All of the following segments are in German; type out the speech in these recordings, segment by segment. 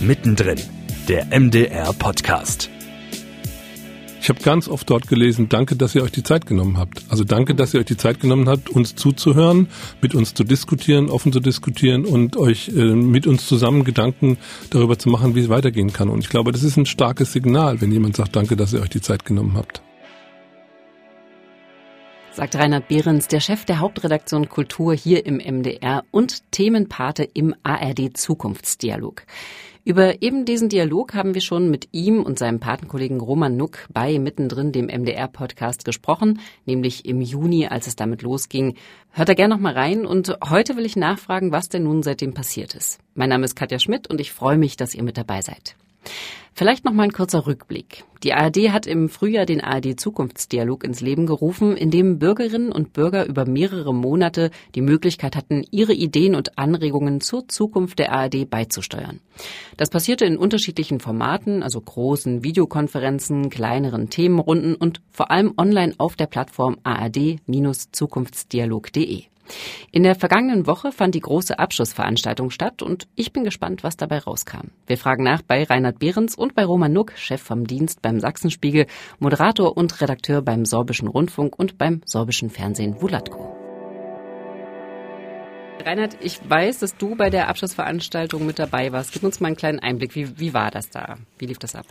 Mittendrin, der MDR Podcast. Ich habe ganz oft dort gelesen, danke, dass ihr euch die Zeit genommen habt. Also danke, dass ihr euch die Zeit genommen habt, uns zuzuhören, mit uns zu diskutieren, offen zu diskutieren und euch äh, mit uns zusammen Gedanken darüber zu machen, wie es weitergehen kann. Und ich glaube, das ist ein starkes Signal, wenn jemand sagt, danke, dass ihr euch die Zeit genommen habt sagt Reinhard Behrens, der Chef der Hauptredaktion Kultur hier im MDR und Themenpate im ARD Zukunftsdialog. Über eben diesen Dialog haben wir schon mit ihm und seinem Patenkollegen Roman Nuck bei mittendrin dem MDR-Podcast gesprochen, nämlich im Juni, als es damit losging. Hört da gerne noch mal rein und heute will ich nachfragen, was denn nun seitdem passiert ist. Mein Name ist Katja Schmidt und ich freue mich, dass ihr mit dabei seid. Vielleicht noch mal ein kurzer Rückblick. Die ARD hat im Frühjahr den ARD Zukunftsdialog ins Leben gerufen, in dem Bürgerinnen und Bürger über mehrere Monate die Möglichkeit hatten, ihre Ideen und Anregungen zur Zukunft der ARD beizusteuern. Das passierte in unterschiedlichen Formaten, also großen Videokonferenzen, kleineren Themenrunden und vor allem online auf der Plattform ard-zukunftsdialog.de. In der vergangenen Woche fand die große Abschlussveranstaltung statt und ich bin gespannt, was dabei rauskam. Wir fragen nach bei Reinhard Behrens und bei Roman Nuck, Chef vom Dienst beim Sachsenspiegel, Moderator und Redakteur beim Sorbischen Rundfunk und beim Sorbischen Fernsehen Wulatko. Reinhard, ich weiß, dass du bei der Abschlussveranstaltung mit dabei warst. Gib uns mal einen kleinen Einblick. Wie, wie war das da? Wie lief das ab?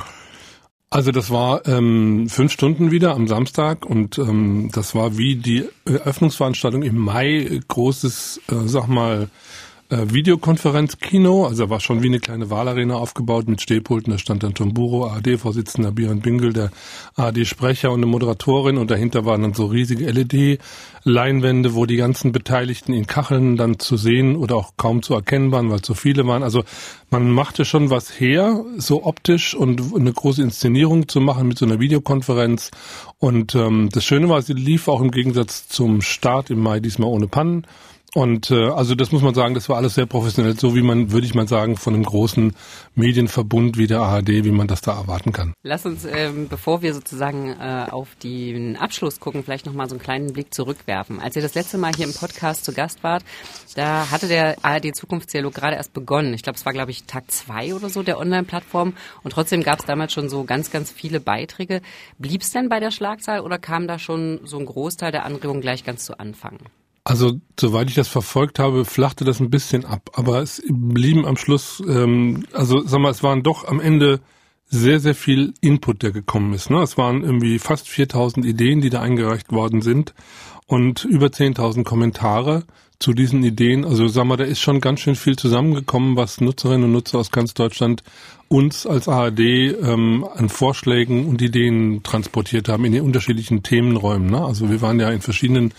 Also das war ähm, fünf Stunden wieder am Samstag und ähm, das war wie die Eröffnungsveranstaltung im Mai. Großes, äh, sag mal, äh, Videokonferenzkino, also war schon wie eine kleine Wahlarena aufgebaut mit Stehpulten, da stand dann Tomburo, ARD-Vorsitzender Björn Bingel, der ARD-Sprecher und eine Moderatorin und dahinter waren dann so riesige LED-Leinwände, wo die ganzen Beteiligten in Kacheln dann zu sehen oder auch kaum zu erkennen waren, weil zu viele waren. Also man machte schon was her, so optisch und eine große Inszenierung zu machen mit so einer Videokonferenz. Und ähm, das Schöne war, sie lief auch im Gegensatz zum Start im Mai diesmal ohne Pannen. Und äh, also das muss man sagen, das war alles sehr professionell, so wie man, würde ich mal sagen, von einem großen Medienverbund wie der ARD, wie man das da erwarten kann. Lass uns, ähm, bevor wir sozusagen äh, auf den Abschluss gucken, vielleicht nochmal so einen kleinen Blick zurückwerfen. Als ihr das letzte Mal hier im Podcast zu Gast wart, da hatte der ARD Zukunftsdialog gerade erst begonnen. Ich glaube, es war, glaube ich, Tag zwei oder so der Online-Plattform. Und trotzdem gab es damals schon so ganz, ganz viele Beiträge. Blieb es denn bei der Schlagzahl oder kam da schon so ein Großteil der Anregungen gleich ganz zu Anfang? Also, soweit ich das verfolgt habe, flachte das ein bisschen ab. Aber es blieben am Schluss, ähm, also sag mal, es waren doch am Ende sehr, sehr viel Input, der gekommen ist. Ne? Es waren irgendwie fast 4000 Ideen, die da eingereicht worden sind und über 10.000 Kommentare zu diesen Ideen. Also sag mal, da ist schon ganz schön viel zusammengekommen, was Nutzerinnen und Nutzer aus ganz Deutschland uns als ARD ähm, an Vorschlägen und Ideen transportiert haben in den unterschiedlichen Themenräumen. Ne? Also wir waren ja in verschiedenen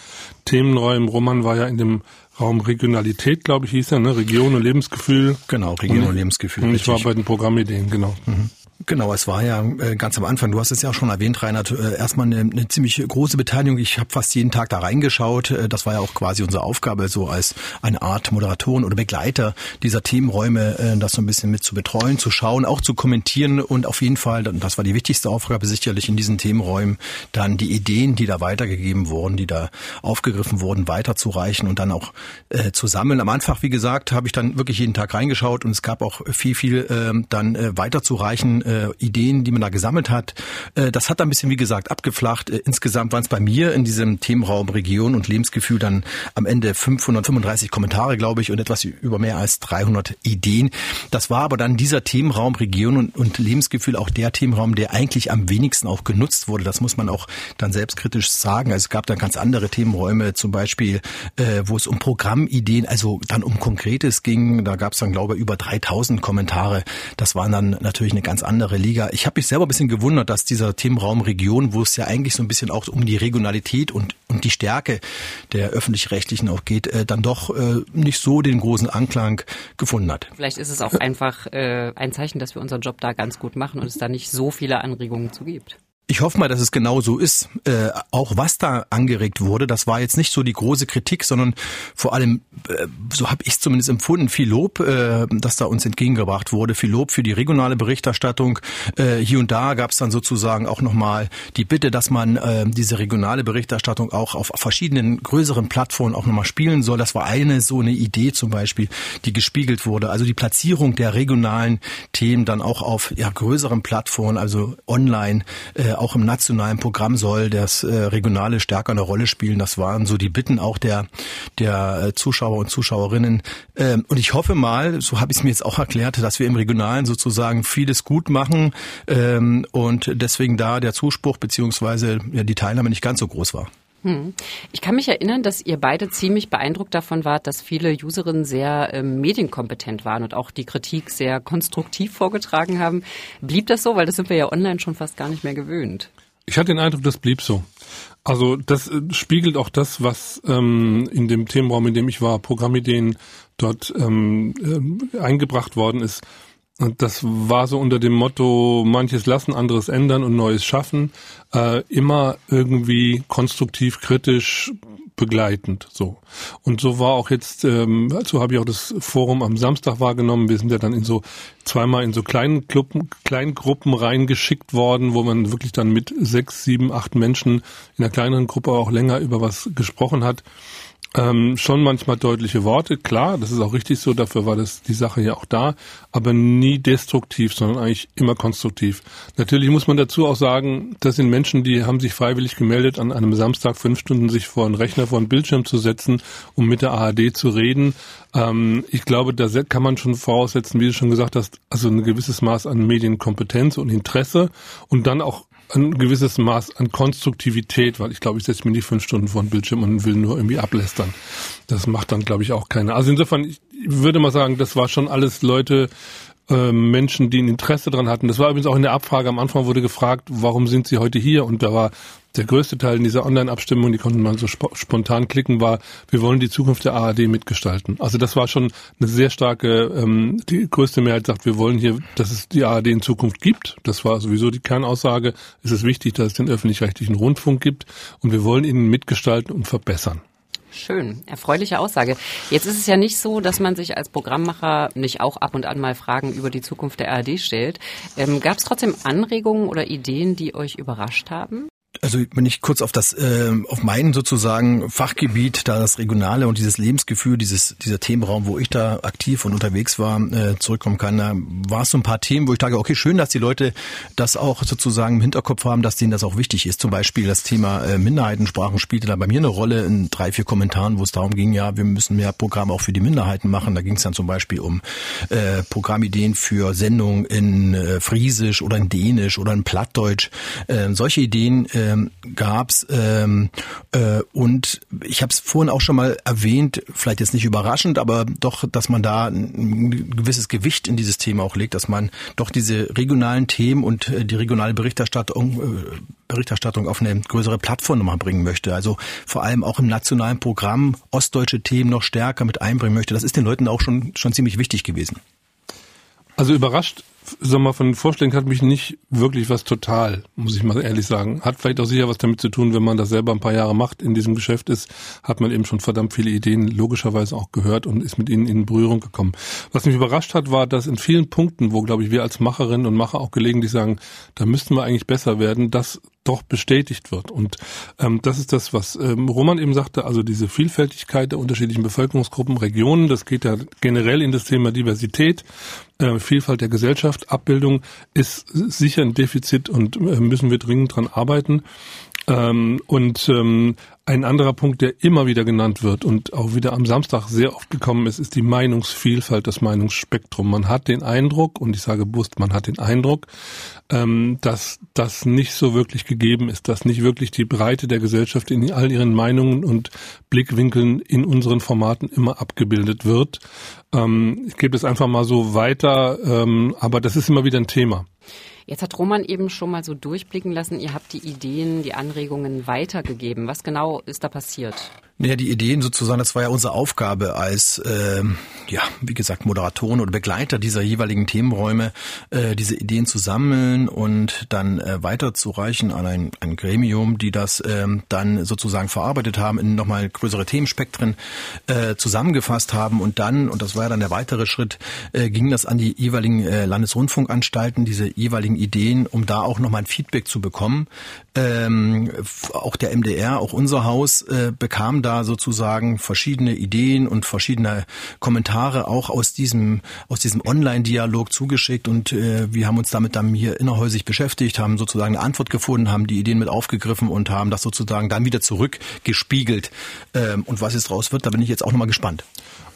Themenräumen. Roman war ja in dem Raum Regionalität, glaube ich, hieß er, ne? Region und Lebensgefühl. Genau, Region und, und Lebensgefühl. Und ich war bei den Programmideen, genau. Mhm. Genau, es war ja äh, ganz am Anfang, du hast es ja auch schon erwähnt, Reinhard, äh, erstmal eine, eine ziemlich große Beteiligung. Ich habe fast jeden Tag da reingeschaut. Äh, das war ja auch quasi unsere Aufgabe, so als eine Art Moderatoren oder Begleiter dieser Themenräume, das so ein bisschen mit zu betreuen, zu schauen, auch zu kommentieren und auf jeden Fall, das war die wichtigste Aufgabe sicherlich in diesen Themenräumen, dann die Ideen, die da weitergegeben wurden, die da aufgegriffen wurden, weiterzureichen und dann auch äh, zu sammeln. Am Anfang, wie gesagt, habe ich dann wirklich jeden Tag reingeschaut und es gab auch viel, viel äh, dann äh, weiterzureichen äh, Ideen, die man da gesammelt hat. Äh, das hat ein bisschen, wie gesagt, abgeflacht. Äh, insgesamt waren es bei mir in diesem Themenraum Region und Lebensgefühl dann am Ende 535 Kommentare, glaube ich, und etwas über mehr als 300 Ideen. Das war aber dann dieser Themenraum Region und, und Lebensgefühl auch der Themenraum, der eigentlich am wenigsten auch genutzt wurde. Das muss man auch dann selbstkritisch sagen. Also es gab dann ganz andere Themenräume, zum Beispiel, äh, wo es um Programmideen, also dann um Konkretes ging. Da gab es dann, glaube ich, über 3000 Kommentare. Das waren dann natürlich eine ganz andere andere Liga. Ich habe mich selber ein bisschen gewundert, dass dieser Themenraum Region, wo es ja eigentlich so ein bisschen auch um die Regionalität und, und die Stärke der öffentlich-rechtlichen auch geht, äh, dann doch äh, nicht so den großen Anklang gefunden hat. Vielleicht ist es auch einfach äh, ein Zeichen, dass wir unseren Job da ganz gut machen und es da nicht so viele Anregungen zu gibt. Ich hoffe mal, dass es genau so ist. Äh, auch was da angeregt wurde, das war jetzt nicht so die große Kritik, sondern vor allem, äh, so habe ich zumindest empfunden, viel Lob, äh, das da uns entgegengebracht wurde. Viel Lob für die regionale Berichterstattung. Äh, hier und da gab es dann sozusagen auch nochmal die Bitte, dass man äh, diese regionale Berichterstattung auch auf verschiedenen größeren Plattformen auch nochmal spielen soll. Das war eine so eine Idee zum Beispiel, die gespiegelt wurde. Also die Platzierung der regionalen Themen dann auch auf ja, größeren Plattformen, also online. Äh, auch im nationalen Programm soll das äh, Regionale stärker eine Rolle spielen. Das waren so die Bitten auch der, der äh, Zuschauer und Zuschauerinnen. Ähm, und ich hoffe mal, so habe ich es mir jetzt auch erklärt, dass wir im Regionalen sozusagen vieles gut machen ähm, und deswegen da der Zuspruch beziehungsweise die Teilnahme nicht ganz so groß war. Hm. Ich kann mich erinnern, dass ihr beide ziemlich beeindruckt davon wart, dass viele Userinnen sehr ähm, medienkompetent waren und auch die Kritik sehr konstruktiv vorgetragen haben. Blieb das so? Weil das sind wir ja online schon fast gar nicht mehr gewöhnt. Ich hatte den Eindruck, das blieb so. Also das äh, spiegelt auch das, was ähm, in dem Themenraum, in dem ich war, Programmideen dort ähm, äh, eingebracht worden ist. Und das war so unter dem Motto, manches lassen, anderes ändern und Neues schaffen, äh, immer irgendwie konstruktiv, kritisch, begleitend. So. Und so war auch jetzt, ähm, so habe ich auch das Forum am Samstag wahrgenommen. Wir sind ja dann in so zweimal in so kleinen Gruppen, kleinen Gruppen reingeschickt worden, wo man wirklich dann mit sechs, sieben, acht Menschen in einer kleineren Gruppe auch länger über was gesprochen hat. Ähm, schon manchmal deutliche Worte, klar, das ist auch richtig so, dafür war das die Sache ja auch da, aber nie destruktiv, sondern eigentlich immer konstruktiv. Natürlich muss man dazu auch sagen, das sind Menschen, die haben sich freiwillig gemeldet, an einem Samstag fünf Stunden sich vor einen Rechner, vor einen Bildschirm zu setzen, um mit der ARD zu reden. Ähm, ich glaube, da kann man schon voraussetzen, wie du schon gesagt hast, also ein gewisses Maß an Medienkompetenz und Interesse und dann auch ein gewisses Maß an Konstruktivität, weil ich glaube, ich setze mir nicht fünf Stunden vor den Bildschirm und will nur irgendwie ablästern. Das macht dann, glaube ich, auch keiner. Also insofern, ich würde mal sagen, das war schon alles Leute, Menschen, die ein Interesse dran hatten. Das war übrigens auch in der Abfrage am Anfang wurde gefragt, warum sind Sie heute hier? Und da war der größte Teil in dieser Online-Abstimmung, die konnten man so sp spontan klicken, war, wir wollen die Zukunft der ARD mitgestalten. Also das war schon eine sehr starke, ähm, die größte Mehrheit sagt, wir wollen hier, dass es die ARD in Zukunft gibt. Das war sowieso die Kernaussage. Es ist wichtig, dass es den öffentlich-rechtlichen Rundfunk gibt und wir wollen ihn mitgestalten und verbessern. Schön, erfreuliche Aussage. Jetzt ist es ja nicht so, dass man sich als Programmmacher nicht auch ab und an mal Fragen über die Zukunft der ARD stellt. Ähm, Gab es trotzdem Anregungen oder Ideen, die euch überrascht haben? Also wenn ich kurz auf das, äh, auf mein sozusagen Fachgebiet, da das Regionale und dieses Lebensgefühl, dieses dieser Themenraum, wo ich da aktiv und unterwegs war, äh, zurückkommen kann, da war es so ein paar Themen, wo ich dachte, okay, schön, dass die Leute das auch sozusagen im Hinterkopf haben, dass denen das auch wichtig ist. Zum Beispiel das Thema äh, Minderheitensprachen spielte da bei mir eine Rolle in drei, vier Kommentaren, wo es darum ging, ja, wir müssen mehr Programme auch für die Minderheiten machen. Da ging es dann zum Beispiel um äh, Programmideen für Sendungen in äh, Friesisch oder in Dänisch oder in Plattdeutsch. Äh, solche Ideen äh, ähm, gab's ähm, äh, und ich habe es vorhin auch schon mal erwähnt, vielleicht jetzt nicht überraschend, aber doch, dass man da ein gewisses Gewicht in dieses Thema auch legt, dass man doch diese regionalen Themen und äh, die regionale Berichterstattung äh, Berichterstattung auf eine größere Plattform nochmal bringen möchte. Also vor allem auch im nationalen Programm ostdeutsche Themen noch stärker mit einbringen möchte. Das ist den Leuten auch schon, schon ziemlich wichtig gewesen. Also überrascht sag mal, von den Vorschlägen hat mich nicht wirklich was total, muss ich mal ehrlich sagen. Hat vielleicht auch sicher was damit zu tun, wenn man das selber ein paar Jahre macht, in diesem Geschäft ist, hat man eben schon verdammt viele Ideen logischerweise auch gehört und ist mit ihnen in Berührung gekommen. Was mich überrascht hat, war, dass in vielen Punkten, wo, glaube ich, wir als Macherinnen und Macher auch gelegentlich sagen, da müssten wir eigentlich besser werden, das doch bestätigt wird. Und ähm, das ist das, was ähm, Roman eben sagte, also diese Vielfältigkeit der unterschiedlichen Bevölkerungsgruppen, Regionen, das geht ja generell in das Thema Diversität, äh, Vielfalt der Gesellschaft, Abbildung ist sicher ein Defizit und äh, müssen wir dringend dran arbeiten. Ähm, und ähm, ein anderer Punkt, der immer wieder genannt wird und auch wieder am Samstag sehr oft gekommen ist, ist die Meinungsvielfalt, das Meinungsspektrum. Man hat den Eindruck, und ich sage bewusst, man hat den Eindruck, ähm, dass das nicht so wirklich gegeben ist, dass nicht wirklich die Breite der Gesellschaft in all ihren Meinungen und Blickwinkeln in unseren Formaten immer abgebildet wird. Ähm, ich gebe das einfach mal so weiter, ähm, aber das ist immer wieder ein Thema. Jetzt hat Roman eben schon mal so durchblicken lassen, ihr habt die Ideen, die Anregungen weitergegeben. Was genau ist da passiert? Naja, die Ideen sozusagen, das war ja unsere Aufgabe als, äh, ja, wie gesagt, Moderatoren oder Begleiter dieser jeweiligen Themenräume, äh, diese Ideen zu sammeln und dann äh, weiterzureichen an ein, ein Gremium, die das äh, dann sozusagen verarbeitet haben, in nochmal größere Themenspektren äh, zusammengefasst haben und dann, und das war ja dann der weitere Schritt, äh, ging das an die jeweiligen äh, Landesrundfunkanstalten, diese jeweiligen Ideen, um da auch nochmal ein Feedback zu bekommen. Ähm, auch der MDR, auch unser Haus äh, bekam da sozusagen verschiedene Ideen und verschiedene Kommentare auch aus diesem aus diesem Online-Dialog zugeschickt und äh, wir haben uns damit dann hier innerhäusig beschäftigt, haben sozusagen eine Antwort gefunden, haben die Ideen mit aufgegriffen und haben das sozusagen dann wieder zurückgespiegelt. Ähm, und was jetzt raus wird, da bin ich jetzt auch nochmal gespannt.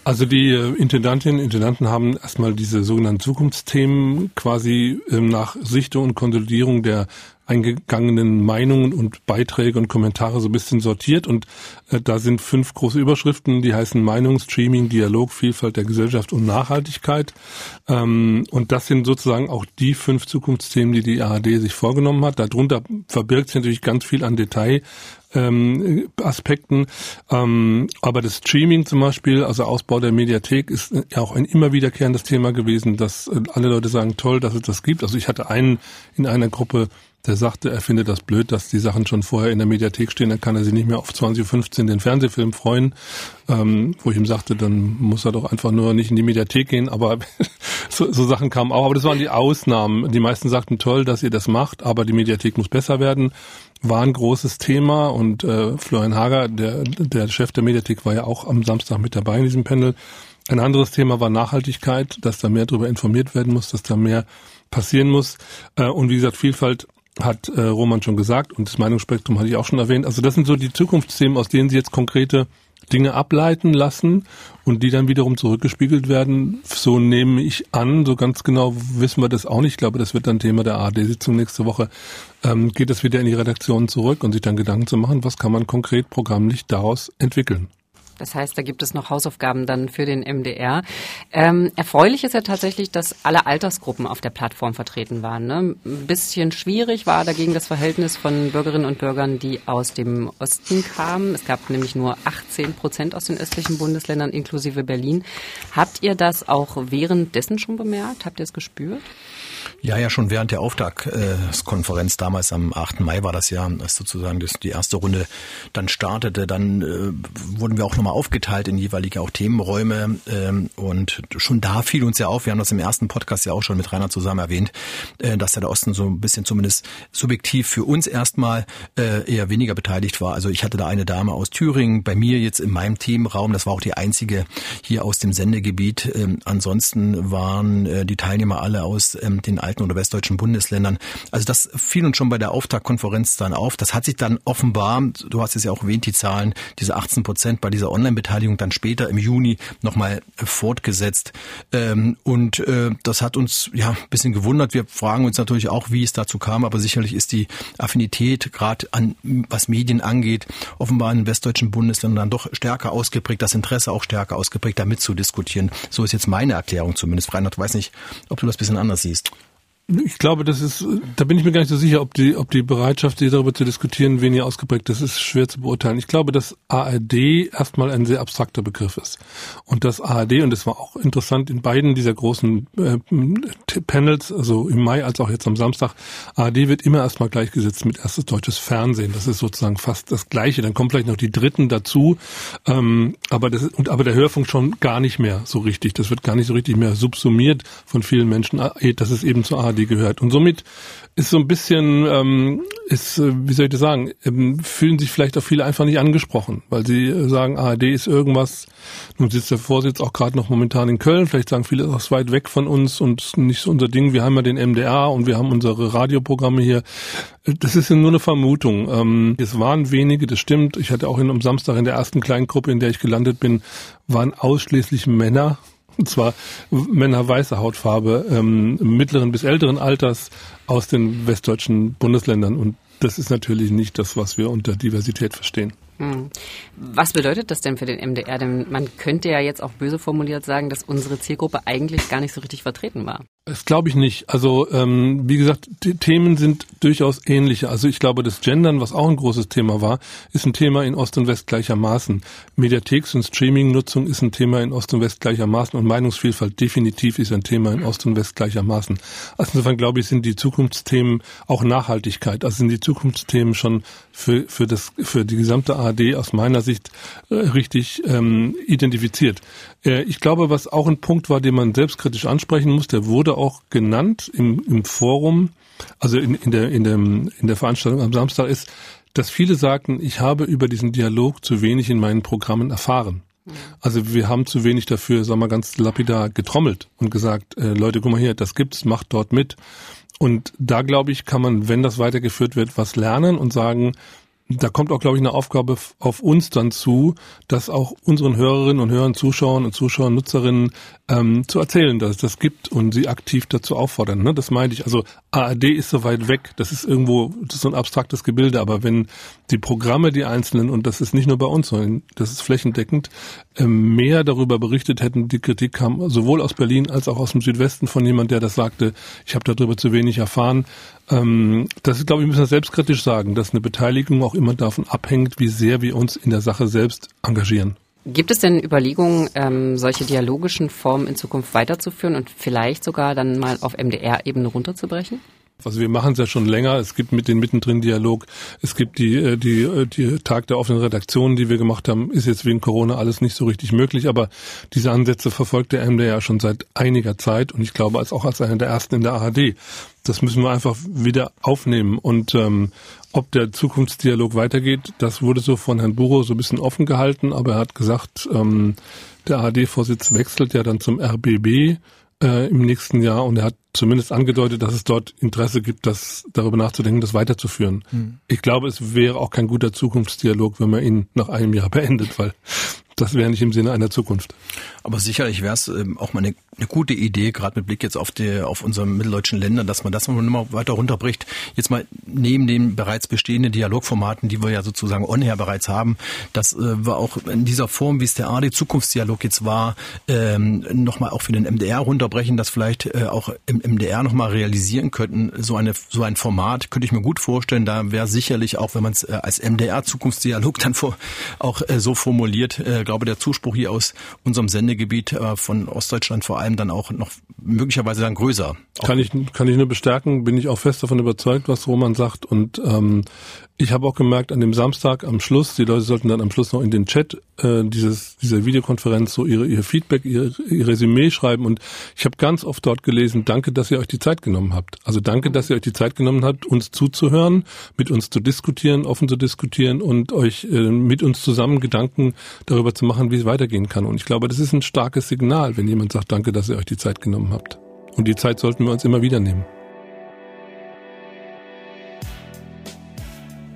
Also die äh, Intendantinnen und Intendanten haben erstmal diese sogenannten Zukunftsthemen quasi ähm, nach Sichtung und Konsolidierung der eingegangenen Meinungen und Beiträge und Kommentare so ein bisschen sortiert und äh, da sind fünf große Überschriften, die heißen Meinung, Streaming, Dialog, Vielfalt der Gesellschaft und Nachhaltigkeit. Ähm, und das sind sozusagen auch die fünf Zukunftsthemen, die die ARD sich vorgenommen hat. Darunter verbirgt sich natürlich ganz viel an Detail, ähm, Aspekten. Ähm, aber das Streaming zum Beispiel, also Ausbau der Mediathek, ist ja auch ein immer wiederkehrendes Thema gewesen, dass äh, alle Leute sagen, toll, dass es das gibt. Also ich hatte einen in einer Gruppe, der sagte, er findet das blöd, dass die Sachen schon vorher in der Mediathek stehen, dann kann er sich nicht mehr auf 20.15 Uhr den Fernsehfilm freuen, ähm, wo ich ihm sagte, dann muss er doch einfach nur nicht in die Mediathek gehen, aber so, so Sachen kamen auch, aber das waren die Ausnahmen. Die meisten sagten, toll, dass ihr das macht, aber die Mediathek muss besser werden, war ein großes Thema und äh, Florian Hager, der, der Chef der Mediathek, war ja auch am Samstag mit dabei in diesem Panel. Ein anderes Thema war Nachhaltigkeit, dass da mehr darüber informiert werden muss, dass da mehr passieren muss. Äh, und wie gesagt, Vielfalt hat äh, Roman schon gesagt und das Meinungsspektrum hatte ich auch schon erwähnt. Also das sind so die Zukunftsthemen, aus denen Sie jetzt konkrete Dinge ableiten lassen und die dann wiederum zurückgespiegelt werden. So nehme ich an, so ganz genau wissen wir das auch nicht. Ich glaube, das wird dann Thema der ARD-Sitzung nächste Woche. Ähm, geht es wieder in die Redaktion zurück und sich dann Gedanken zu machen, was kann man konkret programmlich daraus entwickeln. Das heißt, da gibt es noch Hausaufgaben dann für den MDR. Ähm, erfreulich ist ja tatsächlich, dass alle Altersgruppen auf der Plattform vertreten waren. Ne? Ein bisschen schwierig war dagegen das Verhältnis von Bürgerinnen und Bürgern, die aus dem Osten kamen. Es gab nämlich nur 18 Prozent aus den östlichen Bundesländern inklusive Berlin. Habt ihr das auch währenddessen schon bemerkt? Habt ihr es gespürt? Ja, ja, schon während der Auftaktkonferenz damals am 8. Mai war das ja, als sozusagen das, die erste Runde dann startete. Dann äh, wurden wir auch nochmal aufgeteilt in jeweilige auch Themenräume. Ähm, und schon da fiel uns ja auf, wir haben das im ersten Podcast ja auch schon mit Rainer zusammen erwähnt, äh, dass der Osten so ein bisschen zumindest subjektiv für uns erstmal äh, eher weniger beteiligt war. Also ich hatte da eine Dame aus Thüringen, bei mir jetzt in meinem Themenraum, das war auch die einzige hier aus dem Sendegebiet. Ähm, ansonsten waren äh, die Teilnehmer alle aus ähm, den alten oder westdeutschen Bundesländern. Also das fiel uns schon bei der Auftaktkonferenz dann auf. Das hat sich dann offenbar, du hast es ja auch erwähnt, die Zahlen, diese 18 Prozent bei dieser Online-Beteiligung dann später im Juni nochmal fortgesetzt. Ähm, und äh, das hat uns ja ein bisschen gewundert. Wir fragen uns natürlich auch, wie es dazu kam, aber sicherlich ist die Affinität gerade an was Medien angeht, offenbar in den westdeutschen Bundesländern doch stärker ausgeprägt, das Interesse auch stärker ausgeprägt, damit zu diskutieren. So ist jetzt meine Erklärung zumindest. Reinhard, weiß nicht, ob du das ein bisschen anders siehst. Ich glaube, das ist, da bin ich mir gar nicht so sicher, ob die, ob die Bereitschaft, darüber zu diskutieren, weniger ausgeprägt ist, ist schwer zu beurteilen. Ich glaube, dass ARD erstmal ein sehr abstrakter Begriff ist. Und das ARD, und das war auch interessant in beiden dieser großen äh, Panels, also im Mai als auch jetzt am Samstag, ARD wird immer erstmal gleichgesetzt mit erstes deutsches Fernsehen. Das ist sozusagen fast das Gleiche. Dann kommen vielleicht noch die Dritten dazu. Ähm, aber das, und, aber der Hörfunk schon gar nicht mehr so richtig. Das wird gar nicht so richtig mehr subsumiert von vielen Menschen. Ah, das ist eben zu ARD ARD gehört. Und somit ist so ein bisschen, ähm, ist, äh, wie soll ich das sagen, ähm, fühlen sich vielleicht auch viele einfach nicht angesprochen, weil sie äh, sagen, ARD ist irgendwas, nun sitzt der Vorsitz auch gerade noch momentan in Köln, vielleicht sagen viele, das ist weit weg von uns und nicht so unser Ding, wir haben ja den MDR und wir haben unsere Radioprogramme hier. Das ist ja nur eine Vermutung. Ähm, es waren wenige, das stimmt. Ich hatte auch in, am Samstag in der ersten kleinen Gruppe, in der ich gelandet bin, waren ausschließlich Männer und zwar Männer weißer Hautfarbe, ähm, mittleren bis älteren Alters aus den westdeutschen Bundesländern. Und das ist natürlich nicht das, was wir unter Diversität verstehen. Hm. Was bedeutet das denn für den MDR? Denn man könnte ja jetzt auch böse formuliert sagen, dass unsere Zielgruppe eigentlich gar nicht so richtig vertreten war. Das glaube ich nicht. Also ähm, wie gesagt, die Themen sind durchaus ähnliche. Also ich glaube, das Gendern, was auch ein großes Thema war, ist ein Thema in Ost und West gleichermaßen. Mediatheks- und Streaming-Nutzung ist ein Thema in Ost und West gleichermaßen und Meinungsvielfalt definitiv ist ein Thema in Ost und West gleichermaßen. Also insofern glaube ich, sind die Zukunftsthemen auch Nachhaltigkeit. Also sind die Zukunftsthemen schon für, für, das, für die gesamte ARD aus meiner Sicht äh, richtig ähm, identifiziert. Äh, ich glaube, was auch ein Punkt war, den man selbstkritisch ansprechen muss, der wurde auch genannt im, im Forum, also in, in, der, in, dem, in der Veranstaltung am Samstag, ist, dass viele sagten, ich habe über diesen Dialog zu wenig in meinen Programmen erfahren. Also wir haben zu wenig dafür, sagen wir ganz lapidar, getrommelt und gesagt, äh, Leute, guck mal hier, das gibt's, macht dort mit. Und da glaube ich, kann man, wenn das weitergeführt wird, was lernen und sagen, da kommt auch, glaube ich, eine Aufgabe auf uns dann zu, das auch unseren Hörerinnen und Hörern, Zuschauern und Zuschauern, Nutzerinnen ähm, zu erzählen, dass es das gibt und sie aktiv dazu auffordern. Ne? Das meine ich. Also ARD ist so weit weg. Das ist irgendwo, das ist so ein abstraktes Gebilde. Aber wenn die Programme, die einzelnen, und das ist nicht nur bei uns, sondern das ist flächendeckend, ähm, mehr darüber berichtet hätten, die Kritik kam sowohl aus Berlin als auch aus dem Südwesten von jemand, der das sagte, ich habe darüber zu wenig erfahren. Ähm, das glaube ich, müssen wir selbstkritisch sagen, dass eine Beteiligung auch immer davon abhängt, wie sehr wir uns in der Sache selbst engagieren. Gibt es denn Überlegungen, ähm, solche dialogischen Formen in Zukunft weiterzuführen und vielleicht sogar dann mal auf MDR-Ebene runterzubrechen? Also wir machen es ja schon länger. Es gibt mit den mittendrin Dialog. Es gibt die, äh, die, äh, die Tag der offenen Redaktion, die wir gemacht haben. Ist jetzt wegen Corona alles nicht so richtig möglich. Aber diese Ansätze verfolgt der MDR schon seit einiger Zeit. Und ich glaube, als auch als einer der ersten in der ARD. Das müssen wir einfach wieder aufnehmen. Und ähm, ob der Zukunftsdialog weitergeht, das wurde so von Herrn Buro so ein bisschen offen gehalten. Aber er hat gesagt, ähm, der ARD-Vorsitz wechselt ja dann zum RBB äh, im nächsten Jahr und er hat zumindest angedeutet, dass es dort Interesse gibt, das darüber nachzudenken, das weiterzuführen. Mhm. Ich glaube, es wäre auch kein guter Zukunftsdialog, wenn man ihn nach einem Jahr beendet, weil das wäre nicht im Sinne einer Zukunft. Aber sicherlich wäre es ähm, auch mal eine, eine, gute Idee, gerade mit Blick jetzt auf die, auf unsere mitteldeutschen Länder, dass man das nochmal weiter runterbricht. Jetzt mal neben den bereits bestehenden Dialogformaten, die wir ja sozusagen on-air bereits haben, dass äh, wir auch in dieser Form, wie es der AD Zukunftsdialog jetzt war, ähm, nochmal auch für den MDR runterbrechen, das vielleicht äh, auch im MDR nochmal realisieren könnten. So eine, so ein Format könnte ich mir gut vorstellen. Da wäre sicherlich auch, wenn man es äh, als MDR Zukunftsdialog dann vor, auch äh, so formuliert, äh, glaube der Zuspruch hier aus unserem Sendegebiet äh, von Ostdeutschland vor allem dann auch noch möglicherweise dann größer. Kann ich, kann ich nur bestärken, bin ich auch fest davon überzeugt, was Roman sagt. Und ähm, ich habe auch gemerkt, an dem Samstag am Schluss, die Leute sollten dann am Schluss noch in den Chat äh, dieses, dieser Videokonferenz so ihre, ihr Feedback, ihr, ihr Resümee schreiben. Und ich habe ganz oft dort gelesen, danke, dass ihr euch die Zeit genommen habt. Also danke, dass ihr euch die Zeit genommen habt, uns zuzuhören, mit uns zu diskutieren, offen zu diskutieren und euch äh, mit uns zusammen Gedanken darüber zu machen, wie es weitergehen kann. Und ich glaube, das ist ein starkes Signal, wenn jemand sagt, danke, dass ihr euch die Zeit genommen habt. Und die Zeit sollten wir uns immer wieder nehmen.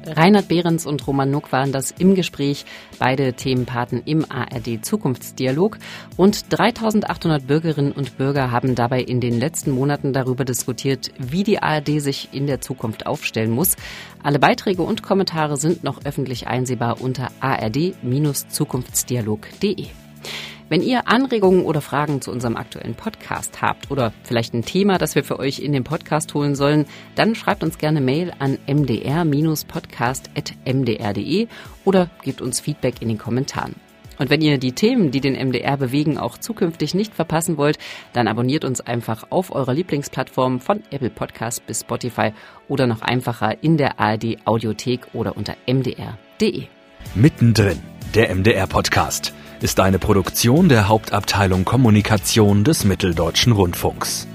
Reinhard Behrens und Roman Nuck waren das im Gespräch, beide Themenpaten im ARD Zukunftsdialog. Rund 3800 Bürgerinnen und Bürger haben dabei in den letzten Monaten darüber diskutiert, wie die ARD sich in der Zukunft aufstellen muss. Alle Beiträge und Kommentare sind noch öffentlich einsehbar unter ard-zukunftsdialog.de. Wenn ihr Anregungen oder Fragen zu unserem aktuellen Podcast habt oder vielleicht ein Thema, das wir für euch in den Podcast holen sollen, dann schreibt uns gerne Mail an mdr-podcast.mdr.de oder gebt uns Feedback in den Kommentaren. Und wenn ihr die Themen, die den MDR bewegen, auch zukünftig nicht verpassen wollt, dann abonniert uns einfach auf eurer Lieblingsplattform von Apple Podcast bis Spotify oder noch einfacher in der ARD Audiothek oder unter mdr.de. Mittendrin, der MDR Podcast ist eine Produktion der Hauptabteilung Kommunikation des Mitteldeutschen Rundfunks.